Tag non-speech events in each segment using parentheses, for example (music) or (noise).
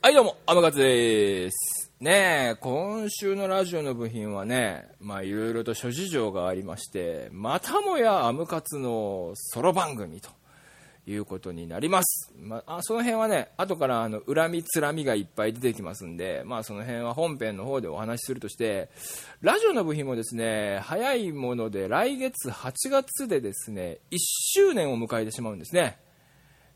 はいどうも、アマガツです。ねえ、今週のラジオの部品はね、まあいろいろと諸事情がありまして、またもやアムカツのソロ番組ということになります。まあ、その辺はね、後からあの恨みつらみがいっぱい出てきますんで、まあその辺は本編の方でお話しするとして、ラジオの部品もですね、早いもので来月8月でですね、1周年を迎えてしまうんですね。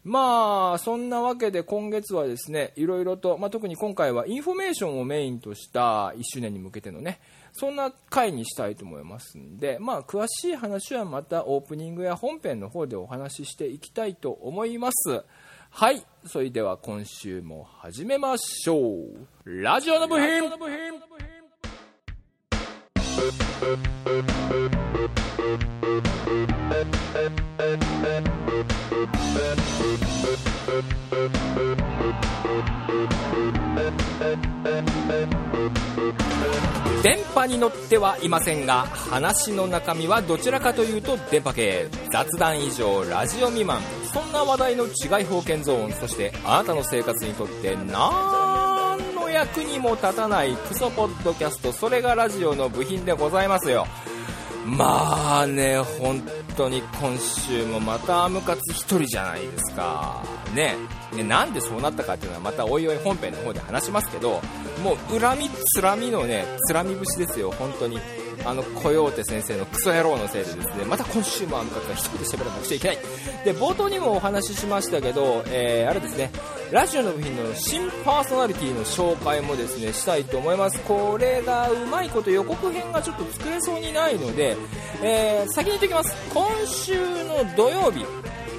まあそんなわけで今月はですねいろいろと、まあ、特に今回はインフォメーションをメインとした1周年に向けてのねそんな回にしたいと思いますんで、まあ、詳しい話はまたオープニングや本編の方でお話ししていきたいと思います。はいそれでは今週も始めましょう。ラジオの部品。電波に乗ってはいませんが話の中身はどちらかというと電波系。雑談以上ラジオ未満。そんな話題の違い方見ゾーンそしてあなたの生活にとって何役にも立たないクソポッドキャストそれがラジオの部品でございますよ。まあね本当に今週もまたアムカツ1人じゃないですか。ね。ねなんでそうなったかっていうのはまたおいおい本編の方で話しますけどもう恨みつらみのねつらみ節ですよ本当に。あのコヨーテ先生のクソ野郎のせいでですねまた今週もアムカツが一人で喋らなくちゃいけない。で冒頭にもお話ししましたけど、えーあれですねラジオの部品の新パーソナリティの紹介もですねしたいと思います。これがうまいこと予告編がちょっと作れそうにないので、えー先に言っておきます。今週の土曜日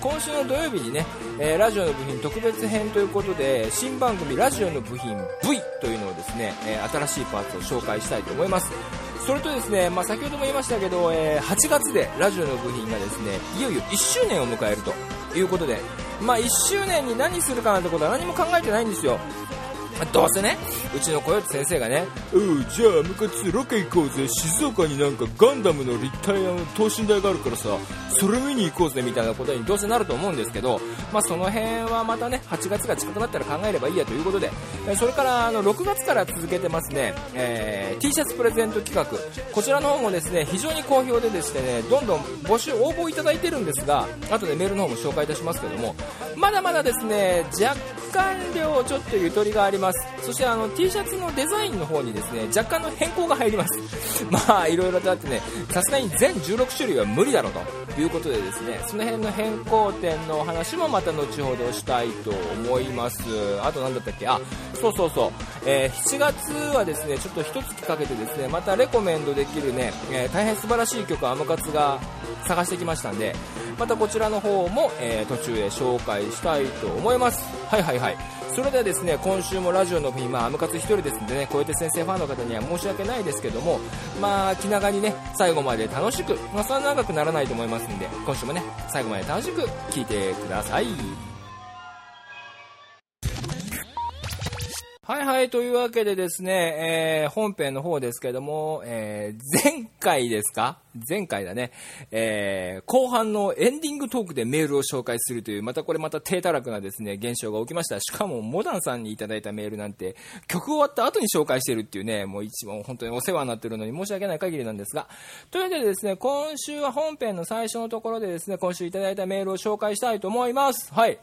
今週の土曜日にね、えーラジオの部品特別編ということで新番組ラジオの部品 V というのをですね、えー新しいパーツを紹介したいと思います。それとですね、まあ、先ほども言いましたけど、えー8月でラジオの部品がですねいよいよ1周年を迎えるということで、まあ、1周年に何するかなんてことは何も考えてないんですよ。どうせねうちのコヨーテ先生がねうんじゃあムカツロケ行こうぜ。静岡になんかガンダムの立体の等身大があるからさそれ見に行こうぜみたいなことにどうせなると思うんですけど、まあ、その辺はまたね8月が近くなったら考えればいいやということでそれからあの6月から続けてますね、えー T シャツプレゼント企画。こちらの方もですね非常に好評ででしてねどんどん募集応募いただいてるんですが後でメールの方も紹介いたしますけどもまだまだですね若干量ちょっとゆとりがあります。そしてあの T シャツのデザインの方にですね若干の変更が入ります。(laughs) まあいろいろとあってねさすがに全16種類は無理だろうということでですねその辺の変更点のお話もまた後ほどしたいと思います。あと何だったっけ？あそうそうそう、えー7月はですねちょっと一月かけてですねまたレコメンドできるね、えー大変素晴らしい曲アムカツが探してきましたんでまたこちらの方も、えー途中で紹介したいと思います。はいはいはい。それではですね今週もラジオの日、まあ、アムカツ一人ですんでね小出先生ファンの方には申し訳ないですけどもまあ気長にね最後まで楽しく、まあ、そんな長くならないと思いますんで今週もね最後まで楽しく聴いてください。はいはい、というわけでですね、えー本編の方ですけども、えー前回ですか？前回だね、えー後半のエンディングトークでメールを紹介するという、またこれまた低たらくなですね、現象が起きました。しかも、モダンさんにいただいたメールなんて、曲終わった後に紹介してるっていうね、もう一番本当にお世話になってるのに申し訳ない限りなんですが、というわけでですね、今週は本編の最初のところでですね、今週いただいたメールを紹介したいと思います。はい。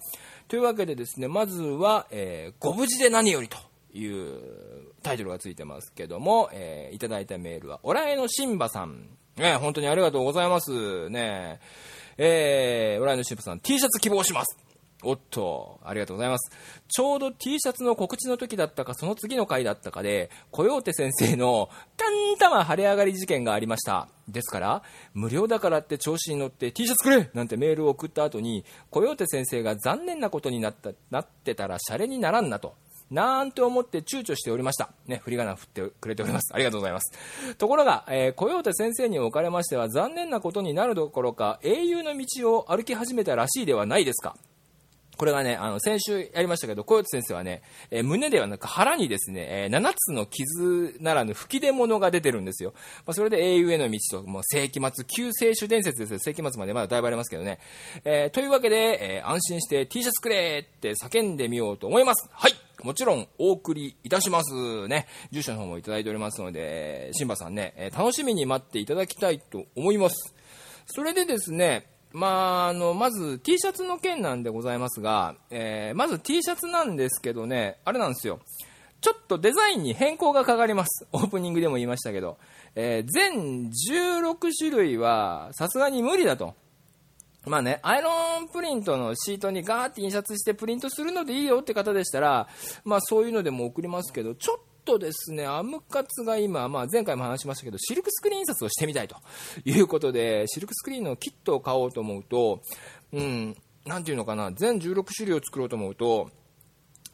というわけでですね、まずは、えーご無事で何よりと。いうタイトルがついてますけども、えーいただいたメールは、おらえのしんばさん。ね、本当にありがとうございます。ね、えー、おらえのしんばさん、T シャツ希望します。おっと、ありがとうございます。ちょうど T シャツの告知の時だったか、その次の回だったかで、コヨーテ先生の、たんたま晴れ上がり事件がありました。ですから、無料だからって調子に乗って T シャツくれなんてメールを送った後に、コヨーテ先生が残念なことになった、なってたらシャレにならんなと。なんて思って躊躇しておりました。ね、振り仮名振ってくれております。ありがとうございます。ところが、えー、コヨー先生におかれましては残念なことになるどころか、英雄の道を歩き始めたらしいではないですか。これがね、あの、先週やりましたけど、小ヨ先生はね、えー、胸ではなく腹にですね、えー、7つの傷ならぬ吹き出物が出てるんですよ。まあ、それで英雄への道と、もう世紀末、救世主伝説ですよ。世紀末までまだだいぶありますけどね。えー、というわけで、えー、安心して T シャツくれって叫んでみようと思います。はいもちろんお送りいたしますね。住所の方もいただいておりますので、シンバさんね、え楽しみに待っていただきたいと思います。それでですね、まあ、あの、まず T シャツの件なんでございますが、えー、まず T シャツなんですけどね、あれなんですよ。ちょっとデザインに変更がかかります。オープニングでも言いましたけど。えー、全16種類はさすがに無理だと。まあね、アイロンプリントのシートにガーって印刷してプリントするのでいいよって方でしたら、まあそういうのでも送りますけど、ちょっとですね、アムカツが今、まあ、前回も話しましたけど、シルクスクリーン印刷をしてみたいということで、シルクスクリーンのキットを買おうと思うと、うん、なんていうのかな、全16種類を作ろうと思うと、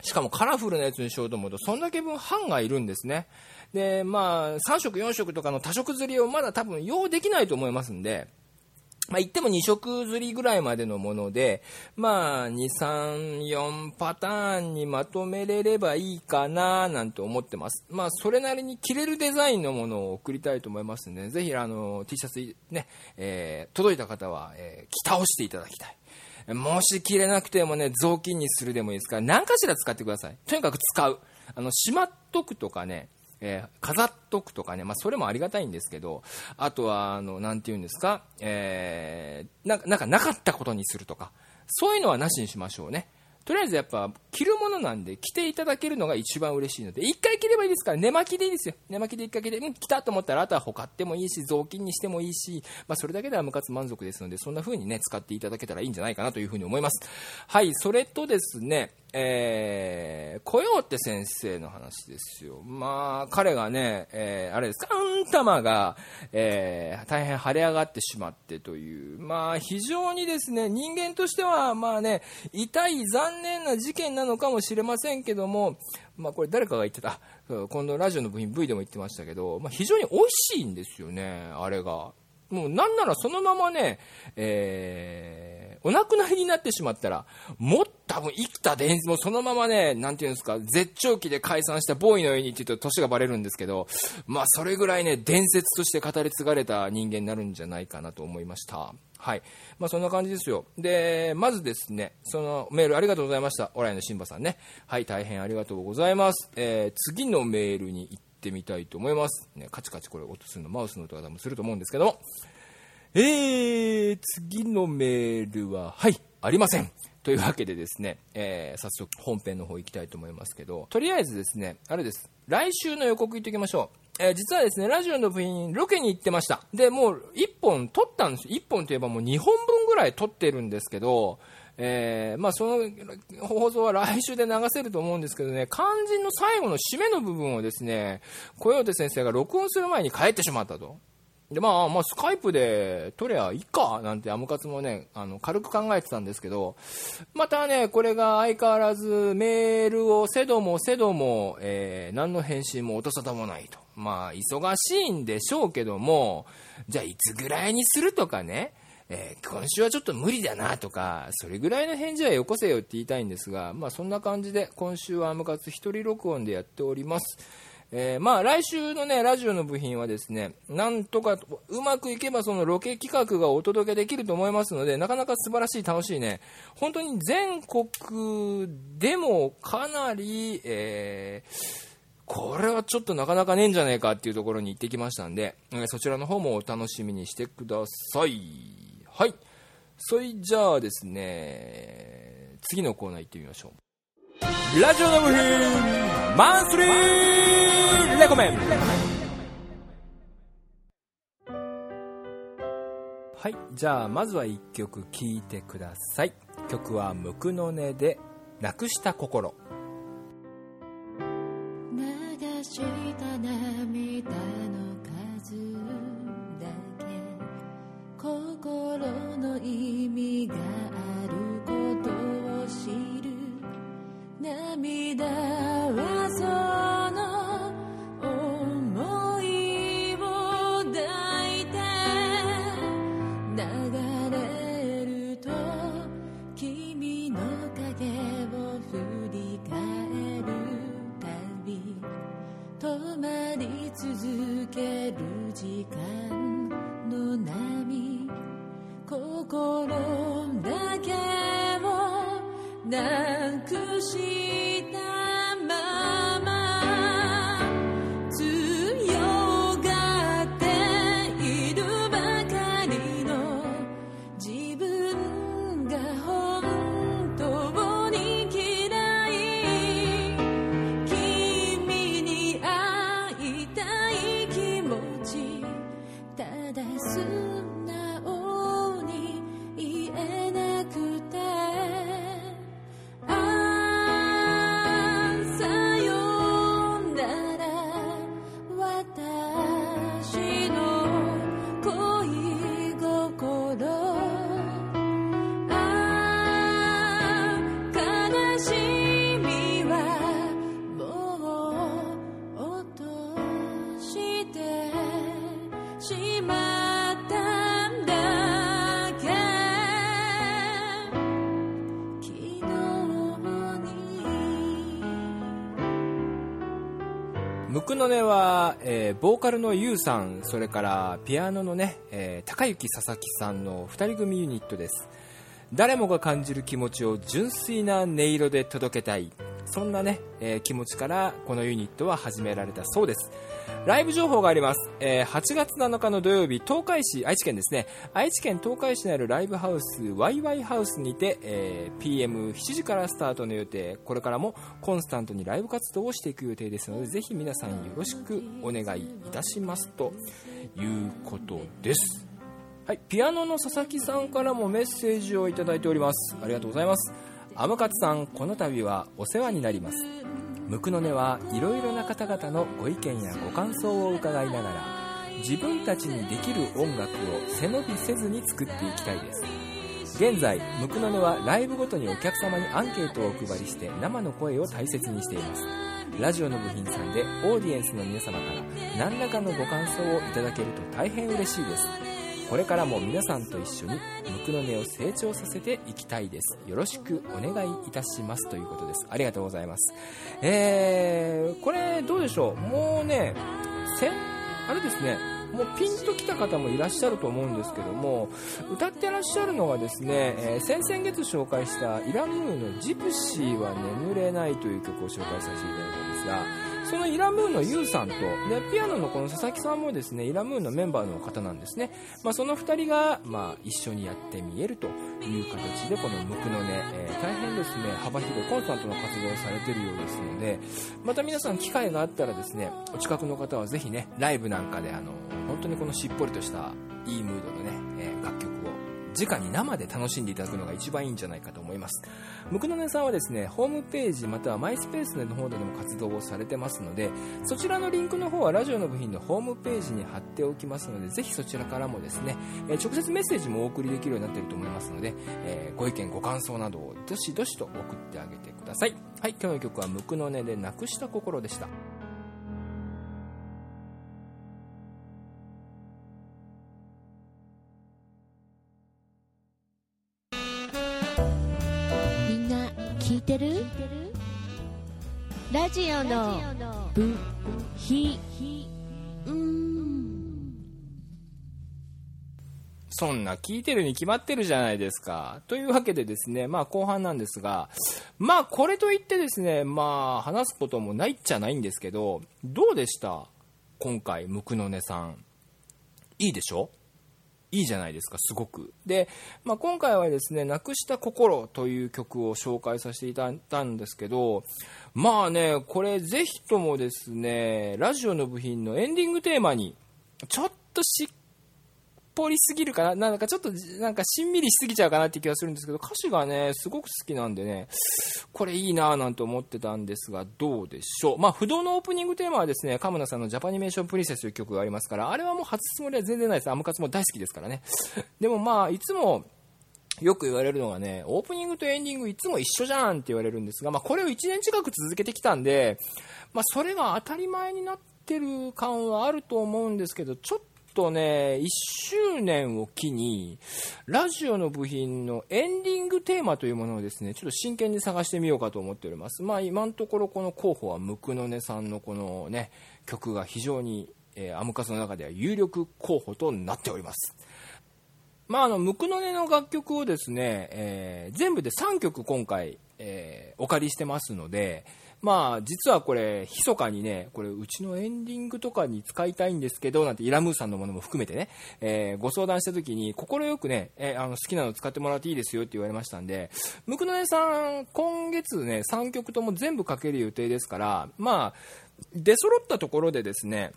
しかもカラフルなやつにしようと思うと、そんだけ分版がいるんですね。で、まあ、3色、4色とかの多色釣りをまだ多分用できないと思いますんで、まあ、言っても2色釣りぐらいまでのもので、まあ、2、3、4パターンにまとめれればいいかななんて思ってます。まあ、それなりに着れるデザインのものを送りたいと思いますので、ぜひ、あの、T シャツね、えー、届いた方は、えー、着倒していただきたい。もし着れなくてもね、雑巾にするでもいいですから、何かしら使ってください。とにかく使う。あの、しまっとくとかね、えー、飾っとくとかね、まあ、それもありがたいんですけど、あとは、あの、なんて言うんですか、えー、なんか、なんかなかったことにするとか、そういうのはなしにしましょうね。とりあえずやっぱ着るものなんで着ていただけるのが一番嬉しいので1回着ればいいですから寝巻きでいいですよ寝巻きで1回着てうん着たと思ったらあとはほかってもいいし雑巾にしてもいいし、まあ、それだけでは無活満足ですのでそんな風にね使っていただけたらいいんじゃないかなという風に思いますはいそれとですねえー、コヨーテ先生の話ですよ。まあ、彼がね、えー、あれですか、あん玉が、えー、大変腫れ上がってしまってという、まあ、非常にですね、人間としては、まあね、痛い残念な事件なのかもしれませんけども、まあ、これ誰かが言ってた、今度ラジオの部品 V でも言ってましたけど、まあ、非常に美味しいんですよね、あれが。もうなんならそのままね、えー、お亡くなりになってしまったら、もっと多分生きた伝説もそのままね、なんていうんですか、絶頂期で解散したボーイのようにって言うと年がバレるんですけど、まあそれぐらいね、伝説として語り継がれた人間になるんじゃないかなと思いました。はい。まあそんな感じですよ。で、まずですね、そのメールありがとうございました。オライのシンバさんね。はい、大変ありがとうございます。えー、次のメールに行ってみたいと思います。ね、カチカチこれ音するの、マウスの音が多分すると思うんですけども、えー、次のメールは、はい、ありません。というわけでですね、えー、早速本編の方行きたいと思いますけど、とりあえずですね、あれです。来週の予告言っておきましょう。えー、実はですね、ラジオの部員、ロケに行ってました。で、もう1本撮ったんですよ。1本といえばもう2本分ぐらい撮ってるんですけど、えー、まあ、その放送は来週で流せると思うんですけどね、肝心の最後の締めの部分をですね、小ヨテ先生が録音する前に帰ってしまったと。で、まあ、まあ、スカイプで撮りゃいいか、なんてアムカツもね、あの、軽く考えてたんですけど、またね、これが相変わらずメールをせどもせども、えー、何の返信も音沙汰もないと。まあ、忙しいんでしょうけども、じゃあいつぐらいにするとかね、えー、今週はちょっと無理だなとか、それぐらいの返事はよこせよって言いたいんですが、まあそんな感じで今週はアムカツ一人録音でやっております。えー、まあ来週のね、ラジオの部品はですね、なんとかうまくいけばそのロケ企画がお届けできると思いますので、なかなか素晴らしい、楽しいね、本当に全国でもかなり、えー、これはちょっとなかなかねえんじゃねえかっていうところに行ってきましたんで、えそちらの方もお楽しみにしてください。はい。それじゃあですね、次のコーナー行ってみましょう。ラジオの部品マンスリーレコメン。はいじゃあまずは1曲聴いてください。曲は「無垢の音」で「なくした心」流した涙の数だけ。心の意味がある。涙はその想いを抱いて流れると君の影を振り返るたび止まり続ける時間の波心なムクノネは、えーボーカルのゆうさんそれからピアノのね、えー高幸佐々木さんの2人組ユニットです。誰もが感じる気持ちを純粋な音色で届けたい。そんなね、えー気持ちからこのユニットは始められたそうです。ライブ情報があります、えー8月7日の土曜日東海市愛知県ですね。愛知県東海市にあるライブハウスワイワイハウスにて、えー PM7 時からスタートの予定。これからもコンスタントにライブ活動をしていく予定ですのでぜひ皆さんよろしくお願いいたしますということです。はい、ピアノの佐々木さんからもメッセージをいただいております。ありがとうございます。アムカツさんこの度はお世話になります。ムクノネはいろいろな方々のご意見やご感想を伺いながら自分たちにできる音楽を背伸びせずに作っていきたいです。現在ムクノネはライブごとにお客様にアンケートをお配りして生の声を大切にしています。ラジオの部品さんでオーディエンスの皆様から何らかのご感想をいただけると大変嬉しいです。これからも皆さんと一緒にムクの根を成長させていきたいです。よろしくお願いいたしますということです。ありがとうございます。えー、これどうでしょう？もうねせあれですね。もうピンときた方もいらっしゃると思うんですけども歌ってらっしゃるのはですね、えー先々月紹介したイラムーの「ジプシーは眠れない」という曲を紹介させていただいたんですがそのイラムーンのユウさんとでピアノのこの佐々木さんもですねイラムーンのメンバーの方なんですね、まあ、その2人が、まあ、一緒にやってみえるという形でこのムクの音、えー大変ですね幅広コンスタントな活動をされているようですのでまた皆さん機会があったらですねお近くの方はぜひねライブなんかであの本当にこのしっぽりとしたいいムードのね、えー楽曲直に生で楽しんでいただくのが一番いいんじゃないかと思います。ムクノネさんはですねホームページまたはマイスペースの方でも活動をされてますのでそちらのリンクの方はラジオの部品のホームページに貼っておきますのでぜひそちらからもですね、え直接メッセージもお送りできるようになっていると思いますので、えーご意見ご感想などをどしどしと送ってあげてください。はい今日の曲はムクノネでなくした心でした。聞いてる？ラジオの部品そんな聞いてるに決まってるじゃないですか。というわけでですね、まあ後半なんですが、まあこれといってですね、まあ話すこともないっちゃないんですけど、どうでした？今回、ムクノネさん。いいでしょ？いいじゃないですか、すごく。で、まあ、今回はですね、なくした心という曲を紹介させていただいたんですけど、まあね、これぜひともですね、ラジオの部品のエンディングテーマに、ちょっとしっぽりすぎるかな？なんかちょっとなんかしんみりしすぎちゃうかなって気がするんですけど歌詞がねすごく好きなんでね。これいいなぁなんて思ってたんですがどうでしょう？まあ不動のオープニングテーマはですねカムナさんのジャパニメーションプリンセスという曲がありますからあれはもう外すつもりは全然ないです。アムカツも大好きですからね。でもまあいつもよく言われるのがね、オープニングとエンディングいつも一緒じゃんって言われるんですが、まあこれを1年近く続けてきたんで、まあそれが当たり前になってる感はあると思うんですけど、ちょっとね、1周年を機に、ラジオの部品のエンディングテーマというものをですね、ちょっと真剣に探してみようかと思っております。まあ今のところこの候補はムクノネさんのこのね、曲が非常に、えー、アムカツの中では有力候補となっております。まあ、あの、ムクノネの楽曲をですね、えー、全部で3曲今回、えー、お借りしてますので、まあ、実はこれ、密かにね、これ、うちのエンディングとかに使いたいんですけど、なんて、イラムーさんのものも含めてね、えー、ご相談した時に、快くね、えー、あの、好きなの使ってもらっていいですよって言われましたんで、ムクノネさん、今月ね、3曲とも全部かける予定ですから、まあ、出揃ったところでですね、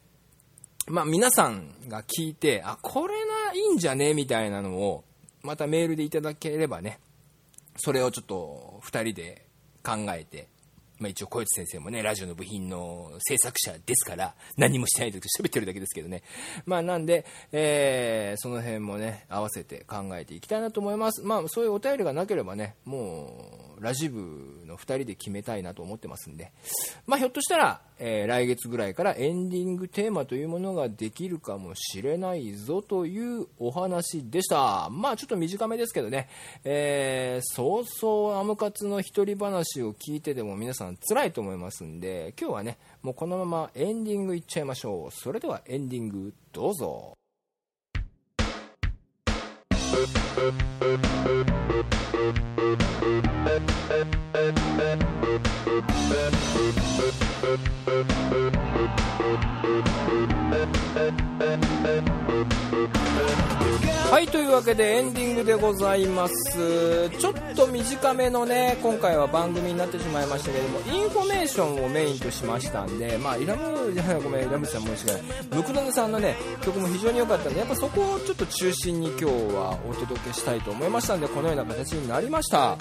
まあ、皆さんが聞いて、あ、これないいんじゃね？みたいなのを、またメールでいただければね、それをちょっと2人で考えて、まあ、一応小市先生もね、ラジオの部品の制作者ですから、何もしてないで喋ってるだけですけどね。まあなんで、えー、その辺もね、合わせて考えていきたいなと思います。まあそういうお便りがなければね、もう、ラジ部の2人で決めたいなと思ってますんで、まあひょっとしたら、えー、来月ぐらいからエンディングテーマというものができるかもしれないぞというお話でした。まあちょっと短めですけどね、えー、そうそうアムカツの一人話を聞いてでも皆さん辛いと思いますんで、今日はね、もうこのままエンディングいっちゃいましょう。それではエンディングどうぞ。はいというわけでエンディングでございます。ちょっと短めのね今回は番組になってしまいましたけどもインフォメーションをメインとしましたんでまあイラムじゃないごめんイラムさん申し訳ない。ムクドネさんのね曲も非常に良かったんでやっぱそこをちょっと中心に今日はお届けしたいと思いましたのでこのような形になりました。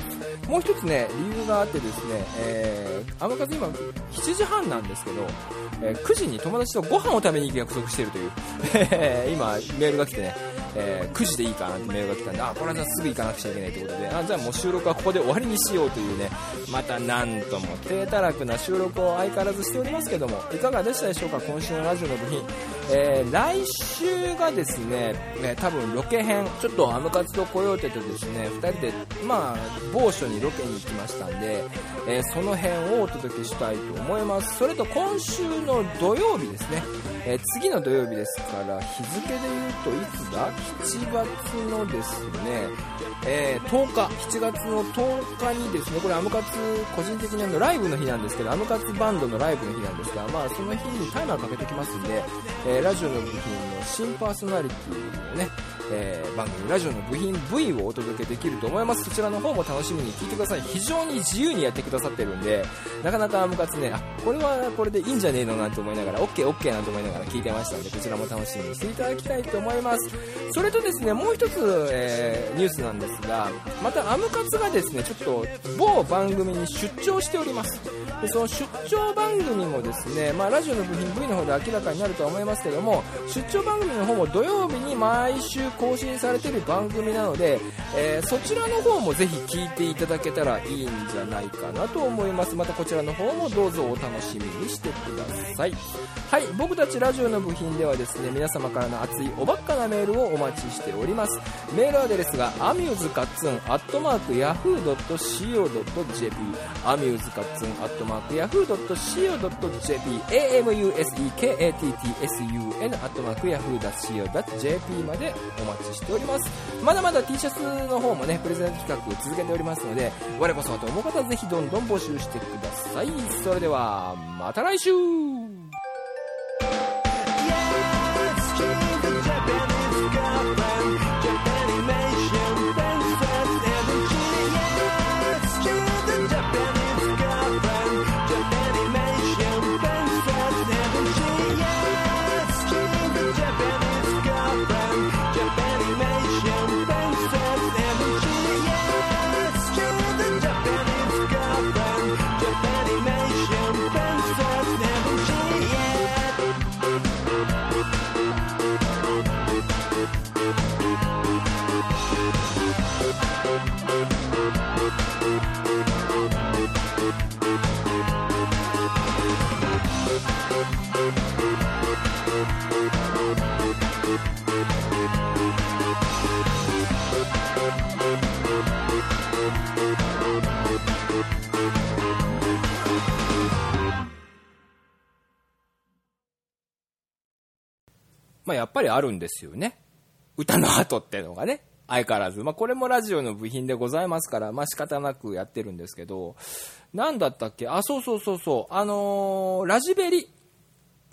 もう1つね理由があってですね、えー、あの方今7時半なんですけど、えー、9時に友達とご飯を食べに行く約束しているという (laughs) 今メールが来てねえー、9時でいいかなってメールが来たんで、あ、これはすぐ行かなくちゃいけないということで、あ、じゃあもう収録はここで終わりにしようというね、またなんとも低たらくな収録を相変わらずしておりますけども、いかがでしたでしょうか、今週のラジオの部品。えー、来週がですね、え多分ロケ編、ちょっとアムカツとコヨーテとですね、2人で、まあ、某所にロケに行きましたんで、えー、その辺をお届けしたいと思います。それと今週の土曜日ですね、え、次の土曜日ですから、日付で言うといつだ？?7 月のですね、えー、10日、7月の10日にですね、これアムカツ個人的にあのライブの日なんですけど、アムカツバンドのライブの日なんですが、まあその日にタイマーかけてきますんで、えー、ラジオの部品の新パーソナリティのね、えー、番組ラジオの部品 V をお届けできると思います。そちらの方も楽しみに聞いてください。非常に自由にやってくださってるんでなかなかムカつねあこれはこれでいいんじゃねえのなんて思いながら OKOK なんて思いながら聞いてましたのでこちらも楽しみにしていただきたいと思います。それとですねもう一つ、えー、ニュースなんですがまたアムカツがですねちょっと某番組に出張しております。でその出張番組もですね、まあ、ラジオの部品 V の方で明らかになるとは思いますけども出張番組の方も土曜日に毎週更新されてる番組なので、えー、そちらの方もぜひ聞いていただけたらいいんじゃないかなと思います。またこちらの方もどうぞお楽しみにしてください。はい僕たちラジオの部品ではですね皆様からの熱いおばっかなメールをお待ちしております。メールアドレスがアミューズカッツンアットマークヤフー .co.jp アミューズカッツンアットマークヤフー .co.jp amusekatsun アットマークヤフー .co.jp までおお待ちしております。まだまだ T シャツの方もねプレゼント企画続けておりますので我こそはと思う方はぜひどんどん募集してください。それではまた来週!やっぱりあるんですよね。歌の後ってのがね。相変わらず。まあ、これもラジオの部品でございますから、まあ、仕方なくやってるんですけど、なんだったっけ？あ、そうそうそうそう。あのー、ラジベリ。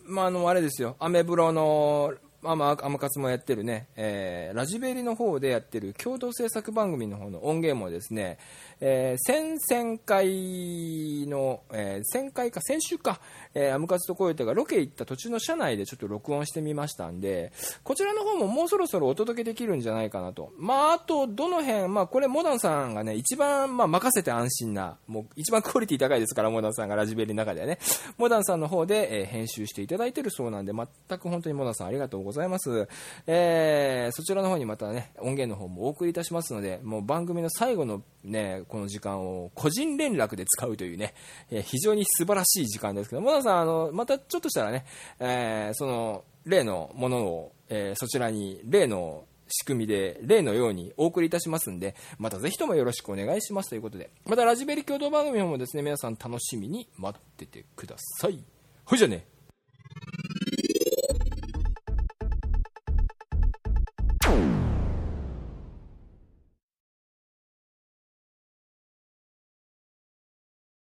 まあ、あの、あれですよ。アメブロの、まあまあ、アムカツもやってるね、えー、ラジベリの方でやってる共同制作番組の方の音源もですね、えー、先々回の、えー、先回か、先週か、えー、アムカツとコヨテがロケ行った途中の車内でちょっと録音してみましたんで、こちらの方ももうそろそろお届けできるんじゃないかなと。まあ、あと、どの辺、まあ、これ、モダンさんがね、一番、まあ、任せて安心な、もう、一番クオリティ高いですから、モダンさんがラジベリの中ではね、モダンさんの方で、えー、編集していただいてるそうなんで、全く本当にモダンさんありがとうございます。ございます。えー、そちらの方にまたね、音源の方もお送りいたしますので、もう番組の最後のね、この時間を個人連絡で使うというね、えー、非常に素晴らしい時間ですけど、モダンさん、あの、またちょっとしたらね、えー、その例のものを、えー、そちらに例の仕組みで例のようにお送りいたしますんでまたぜひともよろしくお願いしますということでまたラジベリ共同番組もですね皆さん楽しみに待っててください。ほいじゃね。